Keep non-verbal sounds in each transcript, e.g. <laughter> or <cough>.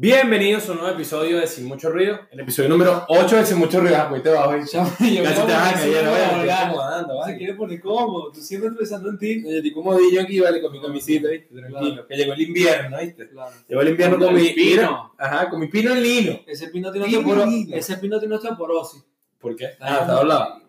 Bienvenidos a un nuevo episodio de Sin Mucho Ruido, el episodio número 8 de Sin Mucho Ruido. Ah, pues te bajo y yo Casi te vas a caer, no Se quiere poner cómodo, tú siempre pensando en ti. Yo estoy comodillo aquí, vale, con mi camisita, ¿viste? Tranquilo, que llegó el invierno, ¿viste? Claro. Llegó el invierno Con mi pino. Ajá, con mi pino en lino. Ese pino tiene osteoporosis. Ese pino tiene osteoporosis. ¿Por qué? Ah, está doblado.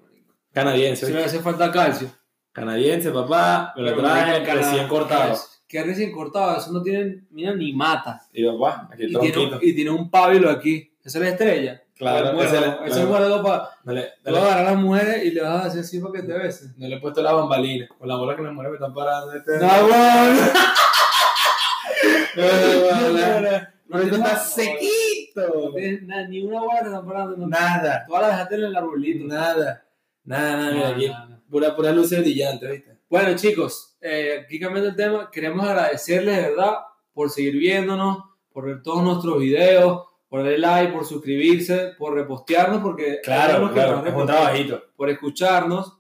Canadiense, Si le hace falta calcio. Canadiense, papá, me lo Canadá- recién cortado. Que recién cortado, eso no tiene, mira, ni mata. Y aquí el Y tiene, un, y tiene un pábilo aquí. Esa es la estrella. Claro, Bueno, ese le- guardado para. No le, Tú no, vas a le, agarrar a las mujeres y le vas a hacer así para que te besen. no le he puesto la bambalina. Con la bola que las mujeres me están parando. Este, No, bueno. <laughs> no, no, no, no. No, No, esto está no, sequito. no Ni una bola te están parando. No. Nada, Todas las dejaste en el arbolito. nada. Nada, nada, mira No, aquí. no, no. Pura, pura luz brillante, ¿viste? Bueno, chicos, eh, aquí cambiando el tema, queremos agradecerles de verdad por seguir viéndonos, por ver todos nuestros videos, por darle like, por suscribirse, por repostearnos, porque Claro, que claro, es un trabajito. por escucharnos.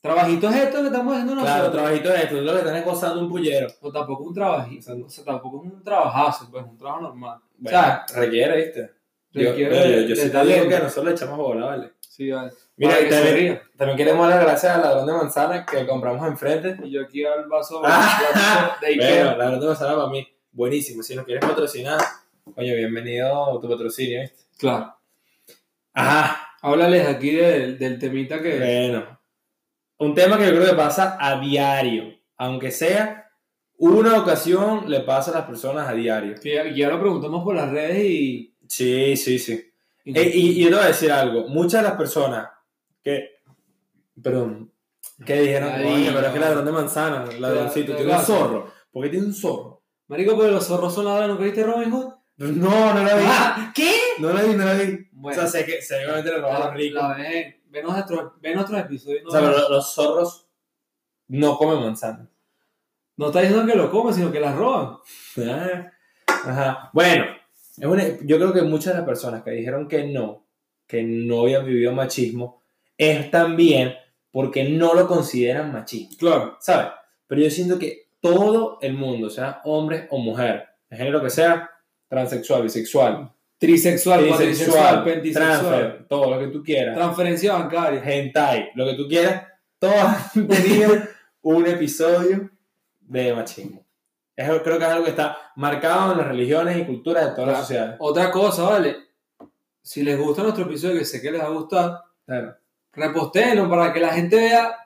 Trabajitos estos que estamos haciendo nosotros. Claro, trabajito es esto, es lo que están gozando un pullero. O tampoco un trabajito, o sea, tampoco es un trabajazo, pues un trabajo normal. Bueno, o sea, requiere, ¿viste? Yo, requiere yo, yo, yo sí de te digo que nosotros le echamos bola, ¿vale? Sí, vale. Mira, y también, también queremos dar las gracias al ladrón de manzana que compramos enfrente. Y yo aquí al vaso Ah, de Ikea. Bueno, ladrón de manzana para mí, buenísimo. Si nos quieres patrocinar, coño, bienvenido a tu patrocinio, ¿viste? Claro. Ajá, Háblales aquí del, del temita que... Bueno, un tema que yo creo que pasa a diario, aunque sea una ocasión, le pasa a las personas a diario. que ya, ya lo preguntamos por las redes y... Sí, sí, sí. Y- Eh, y, y yo te voy a decir algo, muchas de las personas que, perdón, que dijeron, coño, pero es que ladrón de manzana, ladroncito, tiene un zorro. ¿Por qué tiene un zorro? Marico, porque los zorros son ladrones, ¿no viste Robin Hood? No, no la vi. Ah, ¿Qué? No la vi, no la vi. Bueno, o sea, sé que seguramente le roban a los ricos. la ven, ven nuestros, ven nuestros episodios. No, O sea, pero los zorros no comen manzana. no está diciendo que lo comen, sino que las roban. Ah, Ajá. Bueno, es una- yo creo que muchas de las personas que dijeron que no, que no habían vivido machismo, es también porque no lo consideran machismo, Claro. ¿sabes? Pero yo siento que todo el mundo, sea hombre o mujer, el género que sea, transexual, bisexual, Trisexual, trisexual, pentisexual. transfer, todo lo que tú quieras, Transferencia bancaria. hentai, lo que tú quieras, todos han tenido un episodio de machismo. Es, creo que es algo que está marcado en las religiones y culturas de todas las Claro. sociedades. Otra cosa, ¿vale? Si les gusta nuestro episodio, que sé que les va a gustar, Claro. repostéenlo para que la gente vea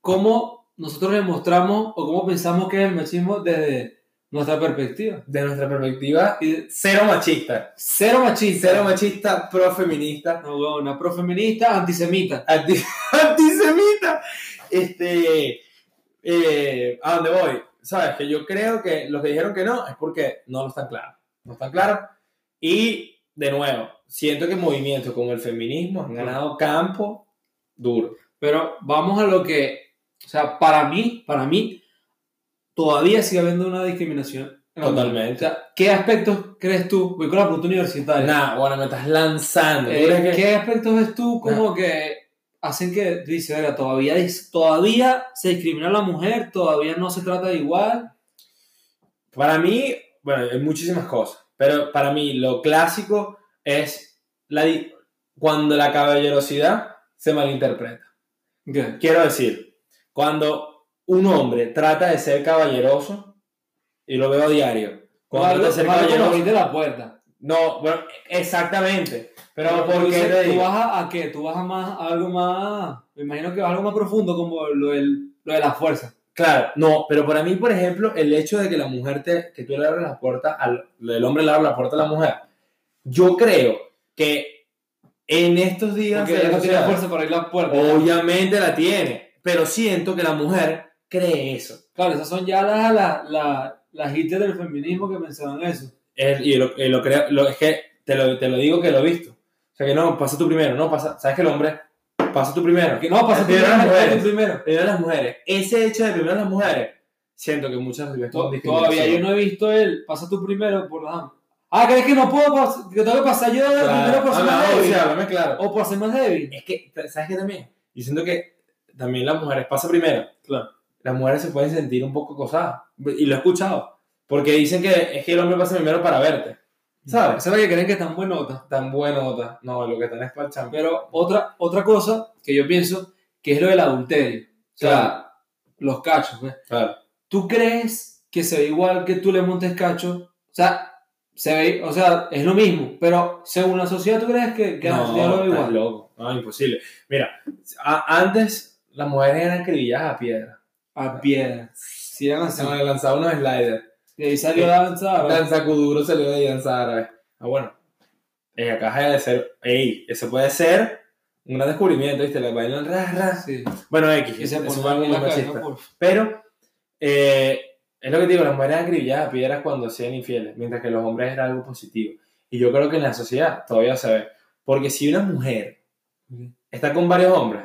cómo nosotros les mostramos o cómo pensamos que es el machismo desde nuestra perspectiva. De nuestra perspectiva, Y cero machista. cero machista. Cero machista, pro-feminista, No, huevón, una profeminista, antisemita. anti- <laughs> antisemita. Este, eh, ¿A dónde voy? Sabes que yo creo que los que dijeron que no es porque no lo están claros. No están claros. Y, de nuevo, siento que movimientos como el feminismo han ganado campo duro. Pero vamos a lo que, o sea, para mí, para mí, todavía sigue habiendo una discriminación. Totalmente. O sea, ¿qué aspectos crees tú? Voy con la pregunta universitaria. Nah, bueno, me estás lanzando. ¿Tú Eh, que- ¿Qué aspectos ves tú como que hacen que tú dices, "Verga, todavía, todavía se discrimina a la mujer, todavía no se trata de igual? Para mí, bueno, hay muchísimas cosas, pero para mí lo clásico es la cuando la caballerosidad se malinterpreta. ¿Qué? Quiero decir, cuando un hombre trata de ser caballeroso, y lo veo a diario, cuando Algo, trata de ser caballeroso, la puerta. No, bueno, exactamente, pero Pero ¿por tú, ¿tú vas a, a qué? ¿Tú vas a, más, a algo más, me imagino que vas a algo más profundo como lo, del, lo de la fuerza? Claro, no, pero para mí, por ejemplo, el hecho de que la mujer te, que tú le abres la puerta al, el hombre le abre la puerta a la mujer, yo creo que en estos días Porque ella no tiene fuerza para abrir la puerta. obviamente la tiene, pero siento que la mujer cree eso. Claro, esas son ya las, las, las, las del feminismo que pensaban eso. Es- y lo, lo creo, lo- es que te lo, te lo digo que lo he visto. O sea que no, pasa tú primero, no, pasa, sabes que el hombre, pasa tú primero. Que no, pasa Primero primero, las mujeres. primero. Primero las mujeres. Ese hecho de primero las mujeres, siento que muchas veces To- Todavía yo no he visto el pasa tú primero por la dama. Ah, ¿crees que no puedo pas- que tengo que pasar yo primero por ser más Claro, débil? claro. O por ser más débil. Es que, ¿sabes qué también? Yo siento que también las mujeres pasa primero. Claro. Las mujeres se pueden sentir un poco acosadas. Y lo he escuchado. Porque dicen que es que el hombre pasa primero para verte. ¿Sabes? Es la que creen que están buenotas. Tan buenota. No, lo que están es para el champion. Pero otra, otra cosa que yo pienso que es lo del adulterio. O sea, Claro. los cachos. pues. Claro. ¿Tú crees que se ve igual que tú le montes cacho? O sea, se ve, o sea, es lo mismo, pero según la sociedad, ¿tú crees que, que la no, sociedad lo ve igual? loco. No, imposible. Mira, a- antes las mujeres eran acribilladas a piedra. A piedra. Si eran así. Se lanzaban unos sliders. De ahí salió danza. ¿verdad? Danza Kuduro salió de danza árabe. Ah, bueno. Eh, acá de ser. Ey, ese puede ser un gran descubrimiento, ¿viste? Le bailan ra, ra. Sí. Bueno, X. Y se eso la cabeza, machista. por- Pero, eh, es lo que te digo, las mujeres eran acribilladas a piedras cuando sean infieles, mientras que los hombres era algo positivo. Y yo creo que en la sociedad todavía se ve. Porque si una mujer está con varios hombres,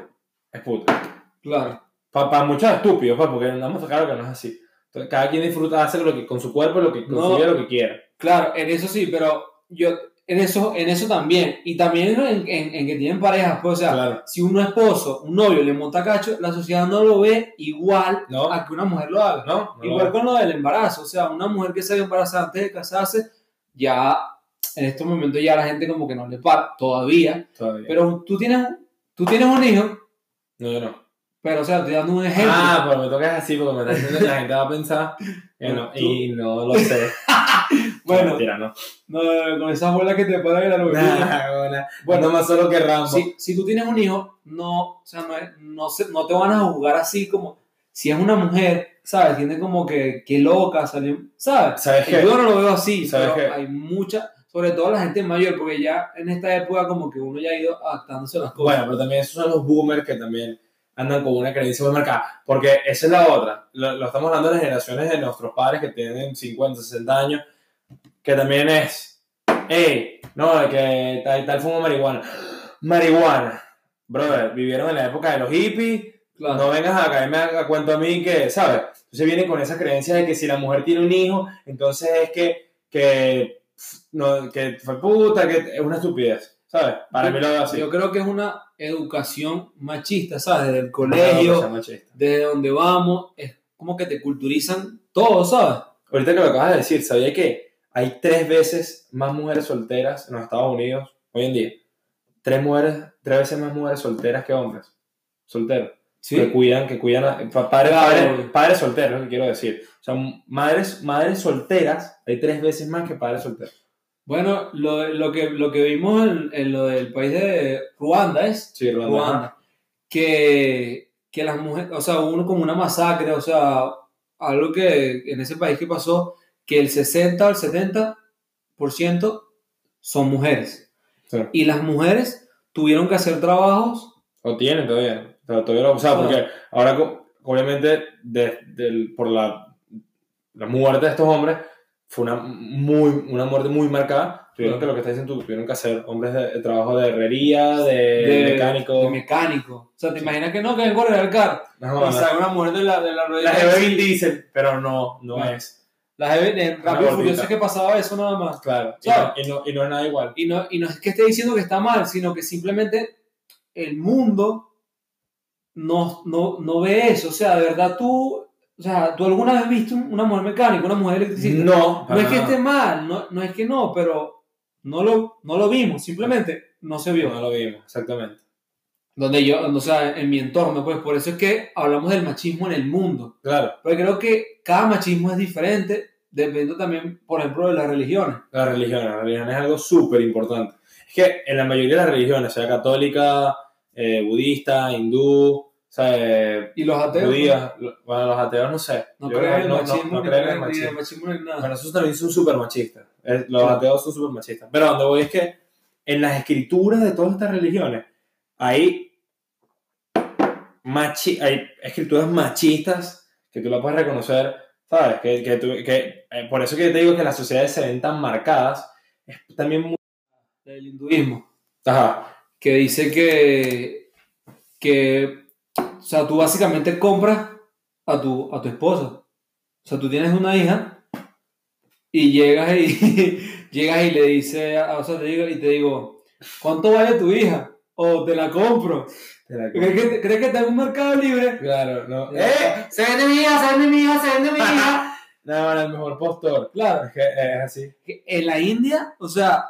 es puta. Claro. Para muchos estúpidos, pa, porque andamos claro que no es así. Entonces, cada quien disfruta hacer lo que, con su cuerpo lo que No. consigue lo que quiera. Claro, en eso sí, pero yo, en eso, en eso también. Y también en, en- en que tienen parejas, pues, o sea, Claro. si un esposo, un novio le monta cacho, la sociedad no lo ve igual No. a que una mujer lo haga. ¿No? No Igual lo- con lo del embarazo, o sea, una mujer que se había embarazado antes de casarse, ya en estos momentos ya la gente como que no le para, todavía. todavía. Pero tú tienes, tú tienes un hijo, no, yo no. Pero o sea, estoy dando un ejemplo. Ah, pero me toca así porque me está diciendo que la gente va a pensar no, y no lo sé. <laughs> bueno, Mentira, no. no, con esa bola que te para de la novela. Nah. Bueno, más solo que Rambo. si, si tú tienes un hijo, no, o sea, no, no, se- no te van a jugar así como si es una mujer, ¿sabes? Tiene como que, que loca, ¿sabes? ¿Sabes qué? Yo no lo veo así, ¿Sabes pero qué? hay mucha, sobre todo la gente mayor, porque ya en esta época como que uno ya ha ido adaptándose a las cosas. Bueno, pero también esos son los boomers que también andan con una creencia muy marcada. Porque esa es la otra. Lo, lo estamos hablando de las generaciones de nuestros padres que tienen 50, 60 años. Que también es. Hey, no, que tal, tal fumo marihuana. Marihuana. Brother, vivieron en la época de los hippies. Claro. No vengas a caerme a, a cuento a mí que, ¿sabes? Entonces vienen con esa creencia de que si la mujer tiene un hijo, entonces es que, que, no, que fue puta, que es una estupidez, ¿sabes? Para mí lo veo así. Yo creo que es una educación machista, ¿sabes? Desde el colegio, desde donde vamos, es como que te culturizan todo, ¿sabes? Ahorita que lo acabas de decir, ¿sabía que hay tres veces más mujeres solteras en los Estados Unidos hoy en día? Tres, mujeres, tres veces más mujeres solteras que hombres. Solteros. Que cuidan, que cuidan a, pa- padres, padres, padres solteros, quiero decir. O sea, madres, madres solteras, hay tres veces más que padres solteros. Bueno, lo, lo, que, lo que vimos en, en lo del país de Ruanda es Sí, Ruanda. Ruanda, que, que las mujeres, o sea, uno como una masacre, o sea, algo que en ese país que pasó, que el 60 o el 70% son mujeres. Sí. Y las mujeres tuvieron que hacer trabajos, O tienen todavía. O sea, todavía lo, o sea, porque ahora, obviamente, de- del- por la, la muerte de estos hombres, fue una, muy, una muerte muy marcada. Tuvieron que, lo que estás diciendo tuvieron que hacer hombres de, de trabajo de herrería, de, de mecánico. de mecánico. O sea, ¿te imaginas que no? Que vengo a arreglar el carro. No, y sale una mujer de la, de la rueda. La Diesel, pero no, no es. La jefe Rápido. Furioso es que pasaba eso nada más. Claro. Y, no, y, no, y no es nada igual. Y no, y no es que esté diciendo que está mal, sino que simplemente el mundo no, no, no ve eso. O sea, de verdad tú, o sea, ¿tú alguna vez viste un- una mujer mecánica, una mujer electricista? No, No es que esté mal, no, no es que no, pero no lo, no lo vimos, simplemente no se vio. No lo vimos, exactamente. Donde yo, o sea, en mi entorno, pues por eso es que hablamos del machismo en el mundo. Claro, Porque creo que cada machismo es diferente, dependiendo también, por ejemplo, de las religiones. la religión. La religión es algo súper importante. Es que en la mayoría de las religiones, sea católica, eh, budista, hindú, sea, Y los ateos judías, lo- bueno, los ateos no sé. no, no creen en el no- no- machismo, no ni creen en el machismo. el machismo nada. Bueno, esos también son súper machistas. Los Sí. ateos son súper machistas. Pero donde voy es que en las escrituras de todas estas religiones hay, machi hay escrituras machistas que tú las puedes reconocer, ¿sabes? Que, que tú- que, eh, por eso que te digo que las sociedades se ven tan marcadas. Es también muy... del hinduismo, Ajá. que dice que, que, o sea, tú básicamente compras a tu, a tu esposa. O sea, tú tienes una hija y llegas y, <laughs> llegas y le dices, o sea, te digo, y te digo, ¿cuánto vale tu hija? O te la compro. Te la- ¿Crees que, ¿crees que está en un mercado libre? Claro, no. ¡Eh! ¡Se vende mi hija! ¡Se vende mi hija! ¡Se vende mi hija! <laughs> No, no, el mejor postor. Claro. Es que es así. en la India, o sea,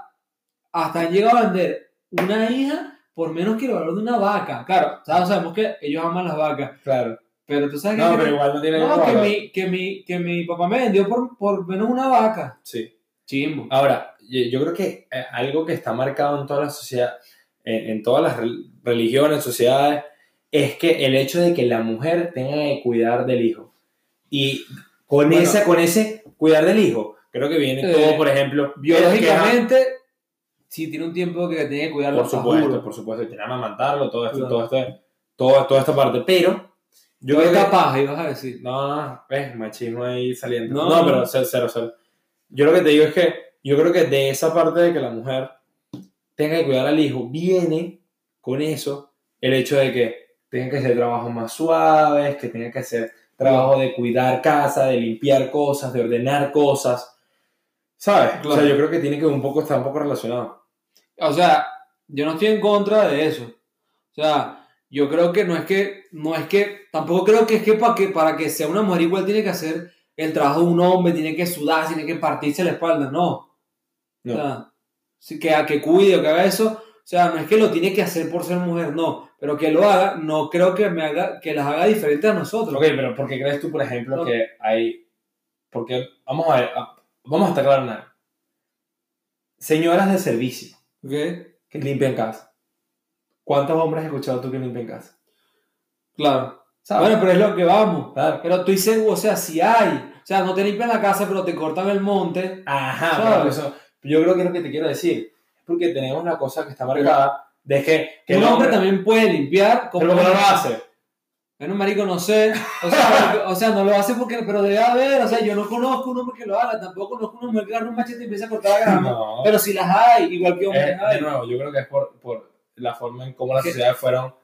hasta han llegado a vender una hija por menos que el valor de una vaca. Claro, todos sabemos que ellos aman las vacas, Claro. pero tú sabes No, que, pero igual no tiene no, que, mi, que, mi, que mi papá me vendió por, por menos una vaca. Sí. Chimbo. Ahora, yo creo que eh, algo que está marcado en toda la sociedad, en, en todas las rel- religiones, sociedades, es que el hecho de que la mujer tenga que cuidar del hijo. Y con, Bueno. esa, con ese cuidar del hijo, creo que viene Eh, todo, por ejemplo, Biológicamente, sí tiene un tiempo que tiene que cuidarlo. por supuesto, juro. por supuesto, y tiene que amamantarlo, todo esto, Claro. todo esto, todo, toda esta parte, pero yo creo que... capaz, ibas a decir. No, no, ves, machismo ahí saliendo. No, No, no. pero cero, cero, cero. Yo lo que te digo es que yo creo que de esa parte de que la mujer tenga que cuidar al hijo, viene con eso el hecho de que tenga que hacer trabajos más suaves, que tenga que hacer trabajo de cuidar casa, de limpiar cosas, de ordenar cosas. ¿Sabes? O Claro. sea, yo creo que tiene que un poco estar un poco relacionado. O sea, yo no estoy en contra de eso. O sea, yo creo que no es que, no es que, tampoco creo que es que para que, para que sea una mujer igual tiene que hacer el trabajo de un hombre, tiene que sudar, tiene que partirse la espalda, no. No. O sea, que, que cuide o que haga eso, o sea, no es que lo tiene que hacer por ser mujer, no, pero que lo haga, no creo que me haga, que las haga diferentes a nosotros. Ok, pero ¿por qué crees tú, por ejemplo, No. que hay... Porque, vamos a ver, a- vamos a estar claros en algo. Señoras de servicio. ¿Ok? que limpian casa. ¿Cuántos hombres has escuchado tú que limpian casa? Claro. ¿Sabes? Bueno, pero es lo que vamos. Claro. Pero estoy seguro, o sea, si hay, o sea, no te limpian la casa, pero te cortan el monte. Ajá, pero eso, yo creo que es lo que te quiero decir. Es porque tenemos una cosa que está marcada de que, que un el hombre también puede limpiar como pero ¿por qué no lo hace. Bueno, marico, no sé. O sea, porque- o sea, no lo hace porque, pero debe haber, o sea, yo no conozco un hombre que lo haga, tampoco conozco un hombre que agarre un machete y empiece a cortar la grama. No. Pero si las hay, igual que hombres Eh, hay. de nuevo, yo creo que es por, por la forma en cómo las sociedades fueron,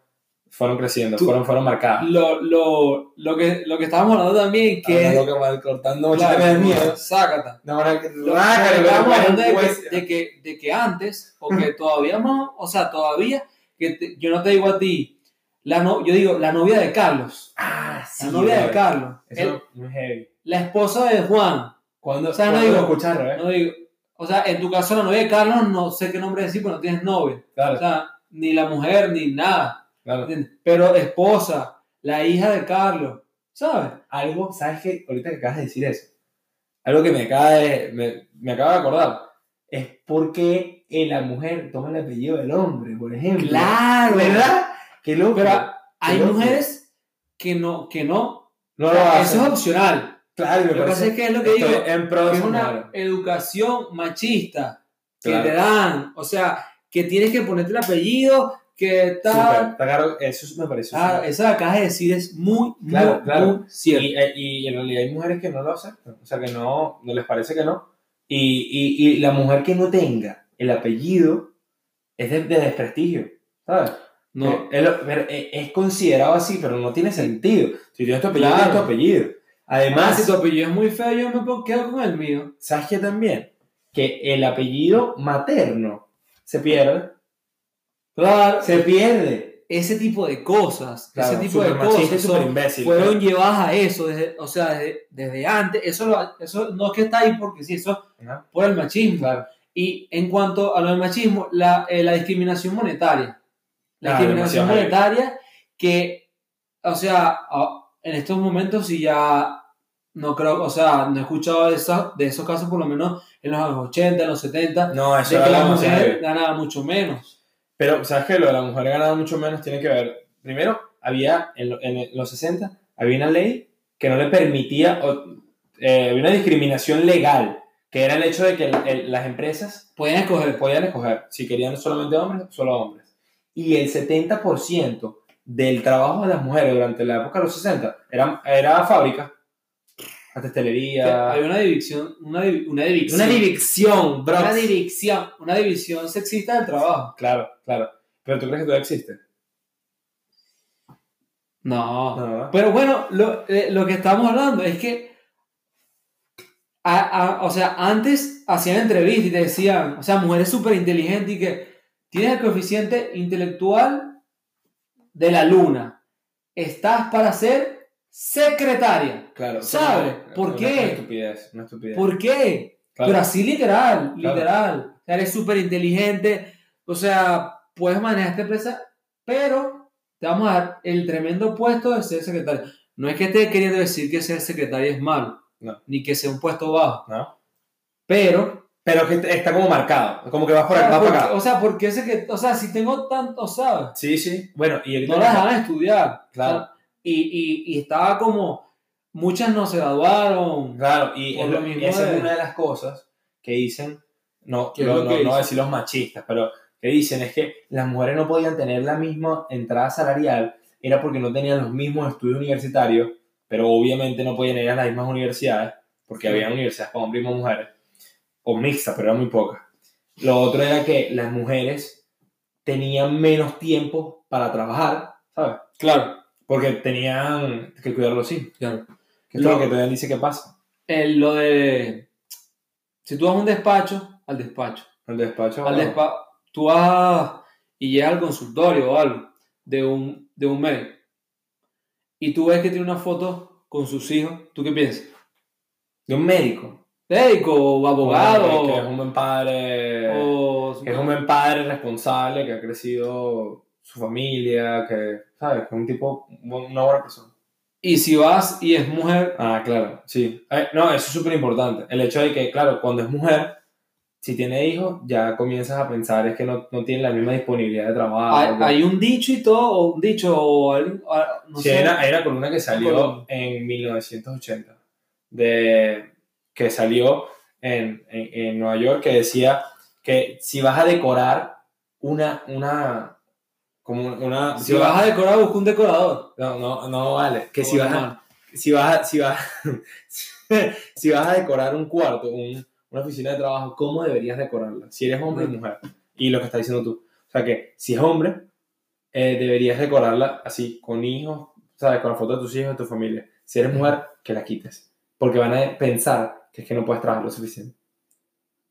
fueron creciendo, Tú- fueron, fueron marcadas. Lo, lo, lo, que, lo que estábamos hablando también, que lo que va cortando claro, miedo. sácata. No, que Lo- rácalo, lo que que estábamos le hablando de pones que, hueso. de, que, de que antes, o que todavía no, o sea, todavía, que te- yo no te digo a ti, la no, yo digo, la novia de Carlos, Ah, sí. la novia de. Carlos, Eso el- es heavy. la esposa de Juan, Cuando, O sea, no cuando digo- lo escuchas, ¿eh? no digo, o sea, en tu caso la novia de Carlos, no sé qué nombre decir, porque no tienes novia, Claro, o sea, ni la mujer, ni nada, claro. pero esposa, la hija de Carlos, ¿sabes? algo, ¿sabes qué? Ahorita que acabas de decir eso, algo que me acaba de, me, me acaba de acordar, es porque la mujer toma el apellido del hombre, por ejemplo. Claro, ¿Verdad? Qué loco. Pero hay loco. mujeres que no, que no, no o lo hacen. eso es opcional. Claro, Lo que pasa es que es lo que digo, en que es esa una educación machista que Claro. te dan, o sea, que tienes que ponerte el apellido, que tal. claro, eso me parece Ah, que acabas de decir es muy, Claro, muy, claro. muy cierto. Y, eh, y en realidad hay mujeres que no lo aceptan, o sea, que no, no les parece que no. Y, y, y la mujer que no tenga el apellido es de, de desprestigio, ¿sabes? No, Eh, es, lo- pero es- es considerado así, pero no tiene sentido. Si tienes tu apellido, Claro. tienes tu apellido. además, Además, si tu apellido es muy feo, yo me quedo con el mío. ¿sabes qué también? Que el apellido materno se pierde. Claro, Se pierde. ese tipo de cosas, Claro, ese tipo de cosas son- imbécil. fueron llevadas a eso, desde, o sea, desde, desde antes. Eso, lo- eso no es que está ahí porque sí, eso Ajá, por el machismo. Claro. Y en cuanto a lo del machismo, la, eh, la discriminación monetaria. La discriminación monetaria que, o sea, en estos momentos sí ya no creo, o sea, no he escuchado de, esos- de esos casos por lo menos en los años 80, en los 70, No, eso de que la mujer ganaba mucho menos. Pero, ¿sabes qué? Lo de la mujer ganando mucho menos tiene que ver. Primero, había en, en los 60, había una ley que no le permitía, o, eh, había una discriminación legal, que era el hecho de que el- el- las empresas Podían escoger. podían escoger si querían solamente hombres, solo hombres. Y el 70% del trabajo de las mujeres durante la época de los 60 era, era fábrica, la testelería. Hay una división, una, una división. Una división, bro. Una división, una división sexista del trabajo. Claro, claro. Pero tú crees que todavía existe. No. No. Pero bueno, lo, eh, lo que estamos hablando es que, a- a- o sea, antes hacían entrevistas y te decían, o sea, mujeres súper inteligentes y que tienes el coeficiente intelectual de la luna. Estás para ser secretaria. Claro. ¿Sabe? Una- ¿Por qué? Una estupidez, una estupidez. ¿Por qué? Claro. Pero así literal, Claro. literal. O sea, eres súper inteligente, o sea, puedes manejar esta empresa, pero te vamos a dar el tremendo puesto de ser secretario. No es que esté queriendo decir que ser secretario es malo, No. ni que sea un puesto bajo, ¿No? pero... Pero que está como marcado, como que vas por acá, o sea, vas por porque- acá. o sea, porque ese que, o sea, si tengo tanto, ¿sabes? Sí, sí. Bueno, y No la dejaban estudiar. Claro. O sea, y, y, y estaba como, muchas no se graduaron. Claro, y, es lo mismo esa de- es una de las cosas que dicen, no, ¿Qué es no, lo no, que no decir los machistas, pero que dicen es que las mujeres no podían tener la misma entrada salarial, era porque no tenían los mismos estudios universitarios, pero obviamente no podían ir a las mismas universidades, porque Sí. había universidades para hombres y mujeres, o mixtas, pero eran muy pocas. Lo otro era que las mujeres tenían menos tiempo para trabajar, ¿sabes? Claro. Porque tenían que cuidar los hijos. claro. Que es Lo- lo que todavía dice que pasa. El, lo de, si tú vas a un despacho, al despacho. El despacho. Al despa tú vas y llegas al consultorio o algo de un, de un médico. Y tú ves que tiene una foto con sus hijos. ¿Tú qué piensas? De un médico. Médico o abogado. Que es un buen padre. o, Que es un buen padre responsable, que ha crecido su familia, que, ¿sabes? Que es un tipo, una buena persona. Y si vas y es mujer, Ah, claro, sí. Eh, no, eso es súper importante. El hecho de que, claro, cuando es mujer, si tiene hijos, ya comienzas a pensar es que no, no tiene la misma disponibilidad de trabajo. hay, que- hay un dicho y todo, o un dicho, o ah, no Sí, sé. hay una columna que salió en 1980, de, que salió en, en, en Nueva York, que decía que si vas a decorar una, una, como una, Si vas a decorar, busca un decorador. no, no, no vale, que si vas a, si vas a, si vas, <laughs> si vas a decorar un cuarto, un- una oficina de trabajo, ¿cómo deberías decorarla? Si eres hombre o Ujú. mujer. Y lo que estás diciendo tú. O sea que si es hombre, eh, deberías decorarla así, con hijos, ¿sabes? Con la foto de tus hijos, de tu familia. Si eres mujer, que la quites. Porque van a pensar que es que no puedes trabajar lo suficiente.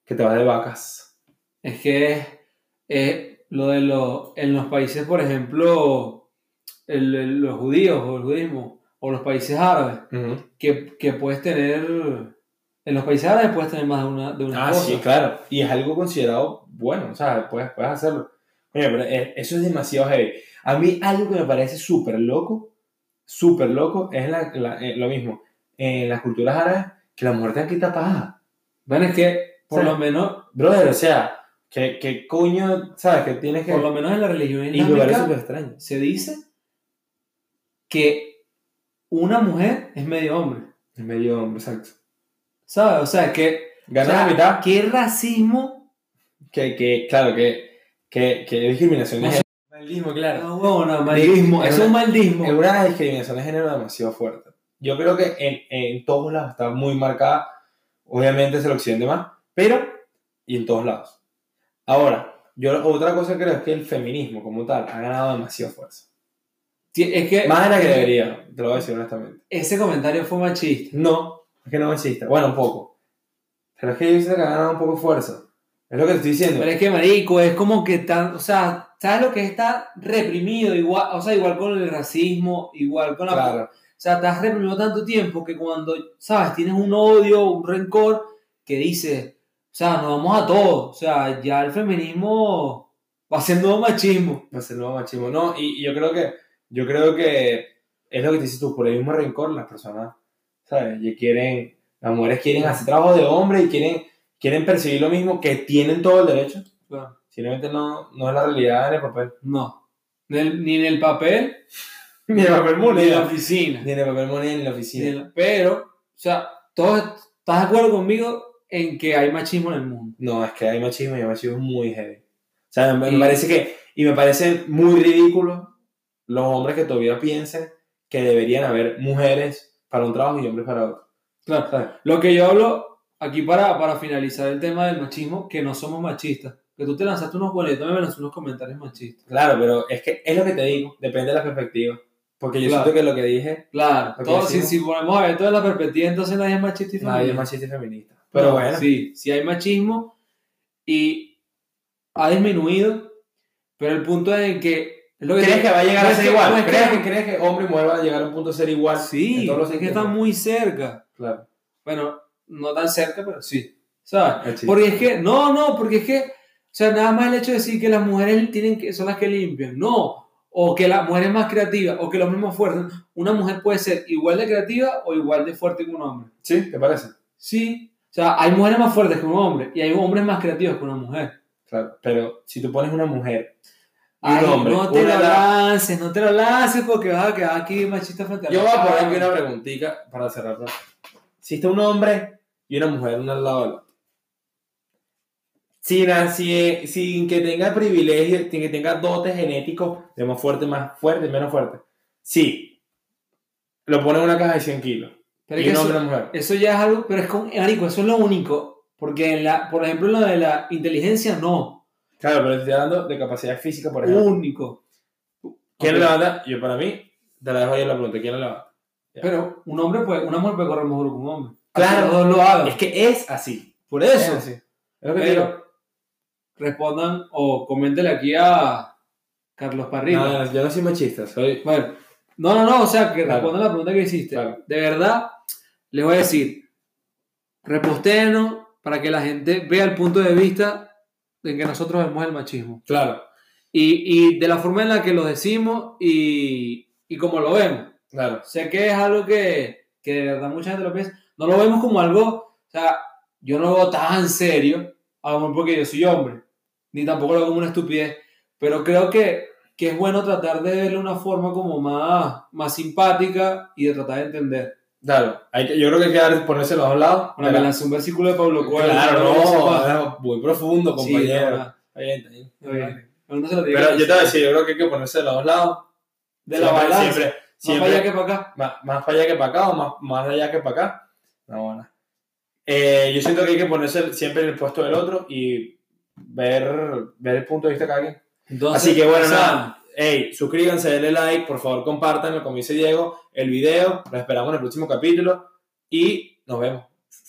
Que te vas de vacas. Es que es, es lo de los, en los países, por ejemplo, el- el- los judíos o el judismo, o los países árabes, que, que puedes tener, en los países árabes puedes tener más de una, de una Ah, esposa. sí, claro. Y es algo considerado bueno, o sea, puedes, puedes hacerlo. Oye, pero eh, eso es demasiado heavy. A mí algo que me parece súper loco, súper loco, es la- la- eh, lo mismo. En las culturas árabes, que la mujer te quita paja. Bueno, es que por lo menos, Brother, o sea, que, que coño, ¿sabes? Que tienes que... por lo menos en la religión y extraño. se dice que una mujer es medio hombre, Es medio hombre, exacto. ¿sabes? O sea, que Ganas o sea, la mitad. ¿Qué racismo? Que, que, claro, que, que, que discriminación de No género. Maldismo, claro. No, huevona, maldismo. Es es un maldismo. Es una discriminación de género demasiado fuerte. Yo creo que en, en todos lados está muy marcada. Obviamente es el occidente más, pero y en todos lados. Ahora, yo otra cosa creo es que el feminismo como tal ha ganado demasiada fuerza. Sí, Es que Más de la que debería, te lo voy a decir honestamente. ese comentario fue machista. No, es que no existe. Bueno, un poco. Pero es que yo siento que ha ganado un poco de fuerza. Es lo que te estoy diciendo. Pero es que, marico, es como que tan, o sea, ¿sabes lo que es estar reprimido? Igual, o sea, igual con el racismo, igual con la... Claro. O sea, estás reprimido tanto tiempo que cuando, ¿sabes? Tienes un odio, un rencor que dices, o sea, nos vamos a todos. O sea, ya el feminismo va siendo machismo. Va a ser nuevo machismo. No, y, y yo creo que yo creo que es lo que te dices tú, por el mismo rencor las personas, ¿sabes? Y quieren, las mujeres quieren hacer trabajo de hombre y quieren, quieren percibir lo mismo, que tienen todo el derecho. Simplemente no, no es la realidad en el papel. No. Ni en el papel, Ni el papel ni en la moneda. oficina. Ni el papel moneda ni en la oficina. la- Pero, o sea, todos, ¿estás de acuerdo conmigo en que hay machismo en el mundo? No, es que hay machismo y hay machismo muy heavy. O sea, me, me Y- parece que, y me parece muy ridículo los hombres que todavía piensen que deberían haber mujeres para un trabajo y hombres para otro. Claro. ¿Sabes? Lo que yo hablo aquí para, para finalizar el tema del machismo, que no somos machistas. Que tú te lanzaste unos boletos, me lanzaste unos comentarios machistas. Claro, pero es que es lo que te digo, depende de la perspectiva. Porque yo Claro. siento que lo que dije, Claro, todo, si, decimos- si ponemos a ver toda la perspectiva, entonces nadie es machista y nadie es feminista. machista y feminista. Pero No, bueno, Sí, sí hay machismo y ha disminuido, pero el punto es en que Es lo que ¿Crees te- que va a llegar a ser que- igual? no es que- ¿Crees que, crees que hombre y mujer van a llegar a un punto de ser igual? Sí, todos los es que están muy cerca. Claro. Bueno, no tan cerca, pero sí. ¿Sabes? Porque es que, no, no, porque es que, o sea, nada más el hecho de decir que las mujeres tienen que, son las que limpian, no, o que la mujer es más creativa, o que el hombre es más fuerte. Una mujer puede ser igual de creativa o igual de fuerte que un hombre. ¿Sí? ¿Te parece? Sí, o sea, hay mujeres más fuertes que un hombre y hay hombres más creativos que una mujer. Claro. Pero si tú pones una mujer y Ay, un hombre, no te una lo lances, no te lo lances porque vas a quedar aquí machista frente a Yo voy a poner aquí una preguntita para cerrarlo. Si está un hombre y una mujer uno al lado del otro, sin, así- sin que tenga privilegios, sin que tenga dotes genéticos de más fuerte, más fuerte, menos fuerte, sí, lo pone en una caja de 100 kilos. Pero y es que eso, mujer. eso ya es algo, pero es con, marico, eso es lo único. Porque, en la, por ejemplo, lo de la inteligencia, no. Claro, pero estoy hablando de capacidad física, por ejemplo. Único. ¿Quién Ok. lo levanta? Yo, para mí, te la dejo ahí en la pregunta. ¿Quién lo levanta? Pero un hombre puede, una mujer puede correr mejor que un hombre. Claro. Dos lo hagan. Es que es así. por Es eso. así. Es lo que te digo. Respondan o coméntele aquí a Carlos Parrilla. No, yo no soy machista, soy... Bueno, no, no, no, o sea, que Claro. respondan la pregunta que hiciste. Claro. De verdad, les voy a decir, repostéenos para que la gente vea el punto de vista de que nosotros vemos el machismo. Claro, Y, y de la forma en la que lo decimos y, y como lo vemos. claro. Sé que es algo que, que de verdad mucha gente lo piensa. No lo vemos como algo, o sea, yo no lo veo tan serio, a lo mejor porque yo soy hombre, ni tampoco lo veo como una estupidez, pero creo que, que es bueno tratar de verlo de una forma como más, más simpática y de tratar de entender. Claro, hay que, yo creo que hay que dar- ponerse los dos lados. Bueno, me lancé un versículo de Pablo Coelho. Claro, no, muy profundo, Sí, compañero. no, Está bien, está bien. Está bien. no, no se lo diga. Pero yo te voy a decir, yo creo que hay que ponerse de los dos lados. de la Siempre- balanza, Siempre, más siempre, para allá que para acá. más, más para allá que para acá o más, más allá que para acá. No, bueno. Eh, yo siento que hay que ponerse siempre en el puesto del otro y ver, ver el punto de vista de cada quien. Entonces, Así que bueno, o sea, nada. Hey, suscríbanse, denle like, por favor compártanlo, como dice Diego, el video. Los esperamos en el próximo capítulo y nos vemos.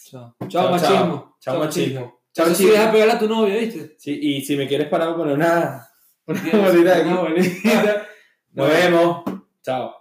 Chao, chao, machismo. Chao, machismo. Chao, Chao, si machismo. pegarle a tu novia, ¿viste? Sí, y si me quieres parar, poner una. Una bolita aquí. Una bolita. Nos vemos. Chao.